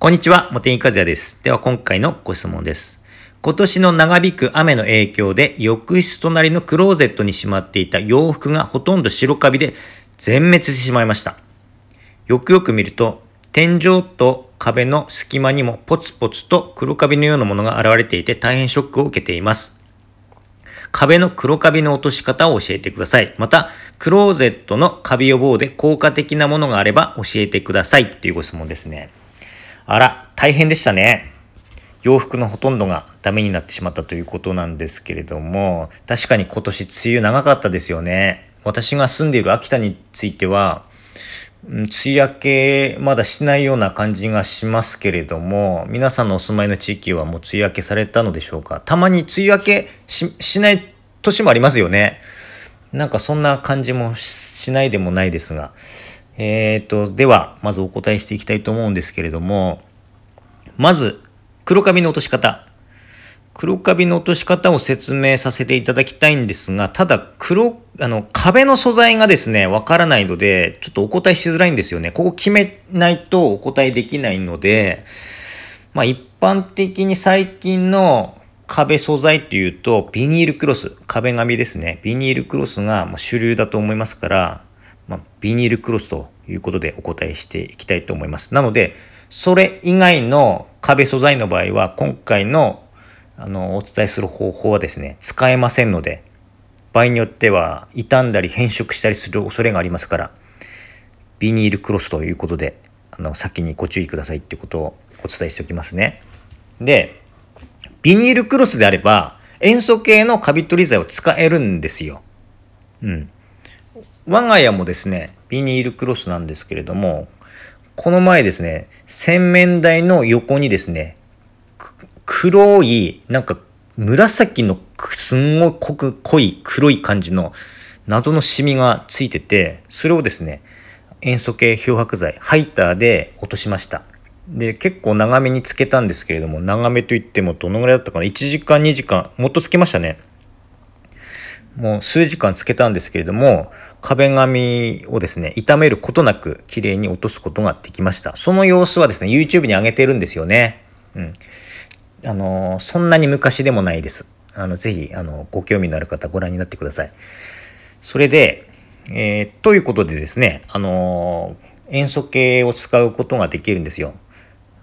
こんにちは、茂木和也です。では今回のご質問です。今年の長引く雨の影響で浴室隣のクローゼットにしまっていた洋服がほとんど白カビで全滅してしまいました。よくよく見ると、天井と壁の隙間にもポツポツと黒カビのようなものが現れていて大変ショックを受けています。壁の黒カビの落とし方を教えてください。また、クローゼットのカビ予防で効果的なものがあれば教えてください。というご質問ですね。あら、大変でしたね。洋服のほとんどがダメになってしまったということなんですけれども、確かに今年梅雨長かったですよね。私が住んでいる秋田については、梅雨明けまだしないような感じがしますけれども、皆さんのお住まいの地域はもう梅雨明けされたのでしょうか。たまに梅雨明けしない年もありますよね。なんかそんな感じもししないでもないですが。えーと、では、まずお答えしていきたいと思うんですけれども、まず、黒カビの落とし方。黒カビの落とし方を説明させていただきたいんですが、ただ、黒、あの、壁の素材がですね、わからないので、ちょっとお答えしづらいんですよね。ここ決めないとお答えできないので、まあ一般的に最近の壁素材っていうと、ビニールクロス、壁紙ですね。ビニールクロスが主流だと思いますから、まあ、ビニールクロスということでお答えしていきたいと思います。なので、それ以外の壁素材の場合は、今回のあのお伝えする方法はですね、使えませんので、場合によっては傷んだり変色したりする恐れがありますから、ビニールクロスということで、あの先にご注意くださいっていうことをお伝えしておきますね。で、ビニールクロスであれば、塩素系のカビ取り剤を使えるんですよ。うん。我が家もですね、ビニールクロスなんですけれども、この前ですね、洗面台の横にですね、黒い、なんか紫のすんごい濃く濃い黒い感じの謎のシミがついてて、それをですね、塩素系漂白剤、ハイターで落としました。で、結構長めにつけたんですけれども、長めといってもどのぐらいだったかな ?1 時間、2時間、もっとつけましたね。もう数時間つけたんですけれども、壁紙をですね、傷めることなく綺麗に落とすことができました。その様子はですね、YouTube に上げてるんですよね。うん。あの、そんなに昔でもないです。あの、ぜひ、あの、ご興味のある方ご覧になってください。それで、えーということでですね、あの、塩素系を使うことができるんですよ。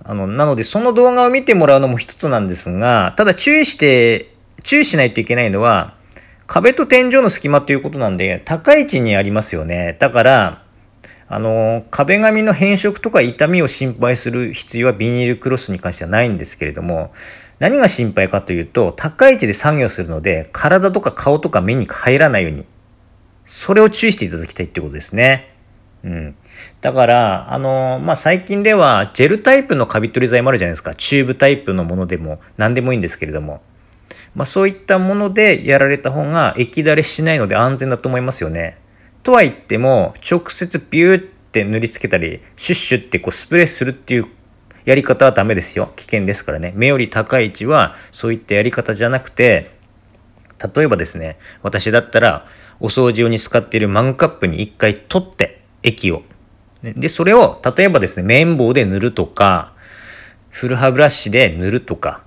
あの、なので、その動画を見てもらうのも一つなんですが、ただ注意して、注意しないといけないのは、壁と天井の隙間ということなんで、高い位置にありますよね。だから、あの、壁紙の変色とか痛みを心配する必要はビニールクロスに関してはないんですけれども、何が心配かというと、高い位置で作業するので、体とか顔とか目に入らないように、それを注意していただきたいってことですね。うん。だから、あの、まあ、最近では、ジェルタイプのカビ取り剤もあるじゃないですか。チューブタイプのものでも、何でもいいんですけれども。まあ、そういったものでやられた方が液だれしないので安全だと思いますよね。とは言っても、直接ビューって塗りつけたり、シュッシュってこうスプレーするっていうやり方はダメですよ。危険ですからね。目より高い位置はそういったやり方じゃなくて、例えばですね、私だったらお掃除用に使っているマグカップに一回取って液を。で、それを例えばですね、綿棒で塗るとか、フルハブラシで塗るとか、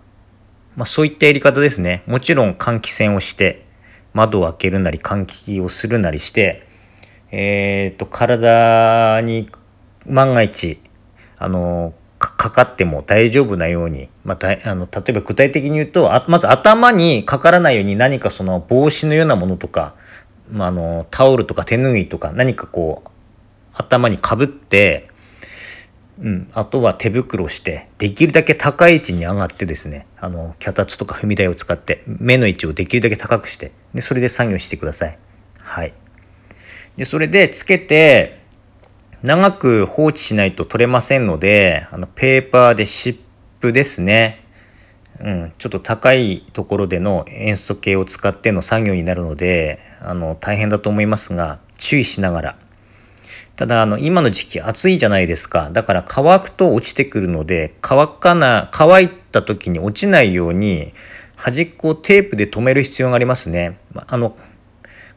まあそういったやり方ですね。もちろん換気扇をして、窓を開けるなり換気をするなりして、えっ、と、体に万が一、あの、かかっても大丈夫なように、まあ、たあの例えば具体的に言うとあまず頭にかからないように何かその帽子のようなものとか、まあ、あのタオルとか手拭いとか何かこう頭にかぶって、うん、あとは手袋してできるだけ高い位置に上がってですねあの脚立とか踏み台を使って目の位置をできるだけ高くしてでそれで作業してください。はい、でそれでつけて長く放置しないと取れませんので、あのペーパーで湿布ですね。うん、ちょっと高いところでの塩素系を使っての作業になるので、あの大変だと思いますが、注意しながら。ただ、あの、今の時期暑いじゃないですか。だから乾くと落ちてくるので、乾かな、乾いた時に落ちないように、端っこをテープで留める必要がありますね。あの、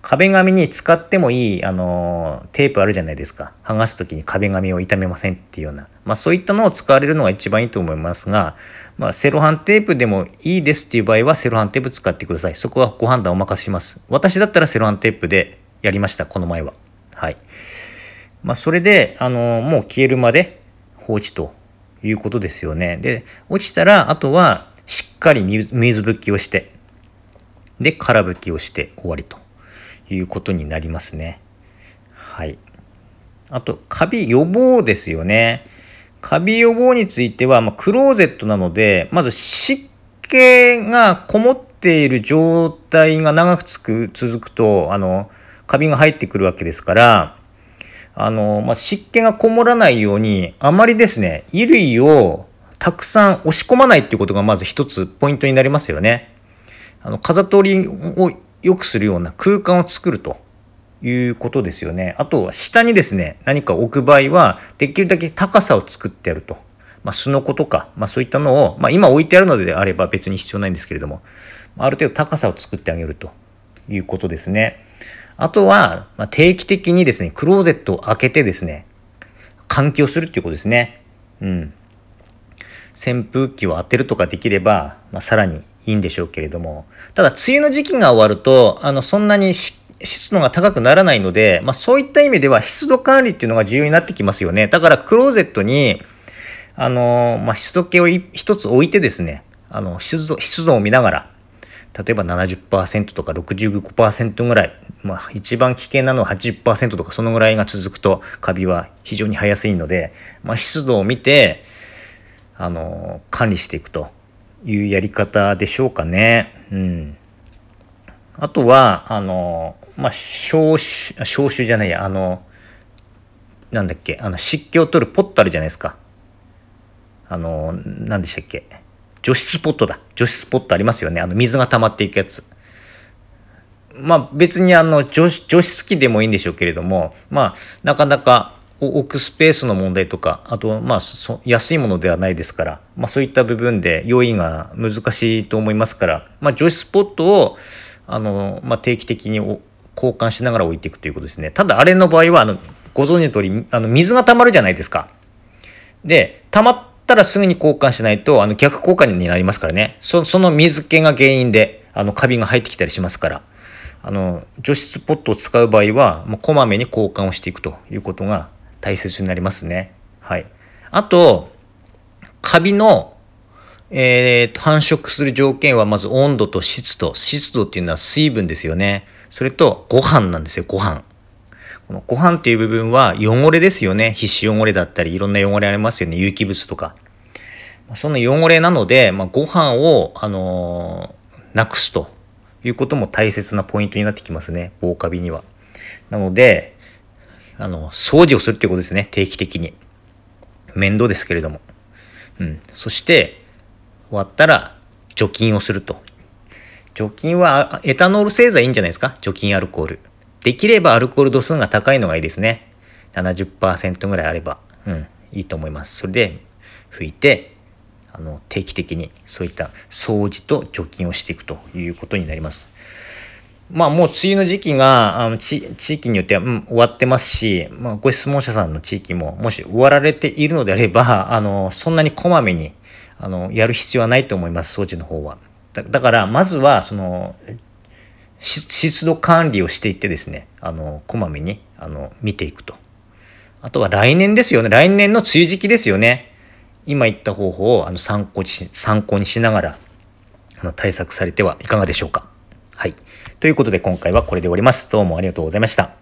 壁紙に使ってもいい、あの、テープあるじゃないですか。剥がす時に壁紙を傷めませんっていうような。まあそういったのを使われるのが一番いいと思いますが、まあセロハンテープでもいいですっていう場合はセロハンテープ使ってください。そこはご判断お任せします。私だったらセロハンテープでやりました、この前は。はい。まあそれで、あの、もう消えるまで放置ということですよね。で、落ちたら、あとはしっかり水拭きをして、で、空拭きをして終わりということになりますね。はい。あと、カビ予防ですよね。カビ予防については、まあ、クローゼットなので、まず湿気がこもっている状態が長くつく続くと、あの、カビが入ってくるわけですから、あの、まあ、湿気がこもらないように、あまりですね、衣類をたくさん押し込まないっていうことがまず一つポイントになりますよね。あの、風通りを良くするような空間を作るということですよね。あとは下にですね、何か置く場合は、できるだけ高さを作ってやると。まあ、すのことか、まあ、そういったのを、まあ、今置いてあるのであれば別に必要ないんですけれども、ある程度高さを作ってあげるということですね。あとは、まあ、定期的にですね、クローゼットを開けてですね、換気をするっていうことですね。うん。扇風機を当てるとかできれば、まあ、さらにいいんでしょうけれども、ただ梅雨の時期が終わると、あの、そんなに湿度が高くならないので、まあそういった意味では湿度管理っていうのが重要になってきますよね。だからクローゼットに、あの、まあ湿度計を一つ置いてですね、あの、湿度、湿度を見ながら、例えば70%とか65%ぐらい、まあ一番危険なのは80%とかそのぐらいが続くとカビは非常に生やすいので、まあ湿度を見て、あの、管理していくと。いうやり方でしょうかね。うん。あとは、あの、まあ、消臭、消臭じゃないや、あの、なんだっけ、あの、湿気を取るポットあるじゃないですか。あの、何でしたっけ。除湿ポットだ。除湿ポットありますよね。あの、水が溜まっていくやつ。まあ、別にあの除、除湿機でもいいんでしょうけれども、まあ、なかなか置くスペースの問題とか、あと、まあ、安いものではないですから、まあ、そういった部分で用意が難しいと思いますから、まあ、除湿ポットを、あの、まあ、定期的に交換しながら置いていくということですね。ただ、あれの場合は、あの、ご存知の通り、あの、水が溜まるじゃないですか。で、溜まったらすぐに交換しないと、あの、逆効果になりますからね。そその水気が原因で、あの、カビが入ってきたりしますから。あの、除湿ポットを使う場合は、もうこまめに交換をしていくということが大切になりますね。はい。あと、カビの、えー、繁殖する条件はまず温度と湿度。湿度っていうのは水分ですよね。それとご飯なんですよ、ご飯。このご飯っていう部分は汚れですよね。皮脂汚れだったり、いろんな汚れありますよね。有機物とか。その汚れなので、まあ、ご飯を、あのー、なくすということも大切なポイントになってきますね。防カビには。なので、あの、掃除をするっていうことですね。定期的に。面倒ですけれども。うん。そして、終わったら、除菌をすると。除菌は、エタノール製剤いいんじゃないですか？除菌アルコール。できればアルコール度数が高いのがいいですね。70%ぐらいあれば、うん、いいと思います。それで、拭いて、あの、定期的にそういった掃除と除菌をしていくということになります。まあもう梅雨の時期があの地域によっては、うん、終わってますし、まあ、ご質問者さんの地域ももし終わられているのであれば、あの、そんなにこまめに、あの、やる必要はないと思います、装置の方は。だから、まずは、その、湿度管理をしていってですね、あの、こまめに、あの、見ていくと。あとは来年ですよね。来年の梅雨時期ですよね。今言った方法をあの参考し、参考にしながら、あの、対策されてはいかがでしょうか。はい。ということで今回はこれで終わります。どうもありがとうございました。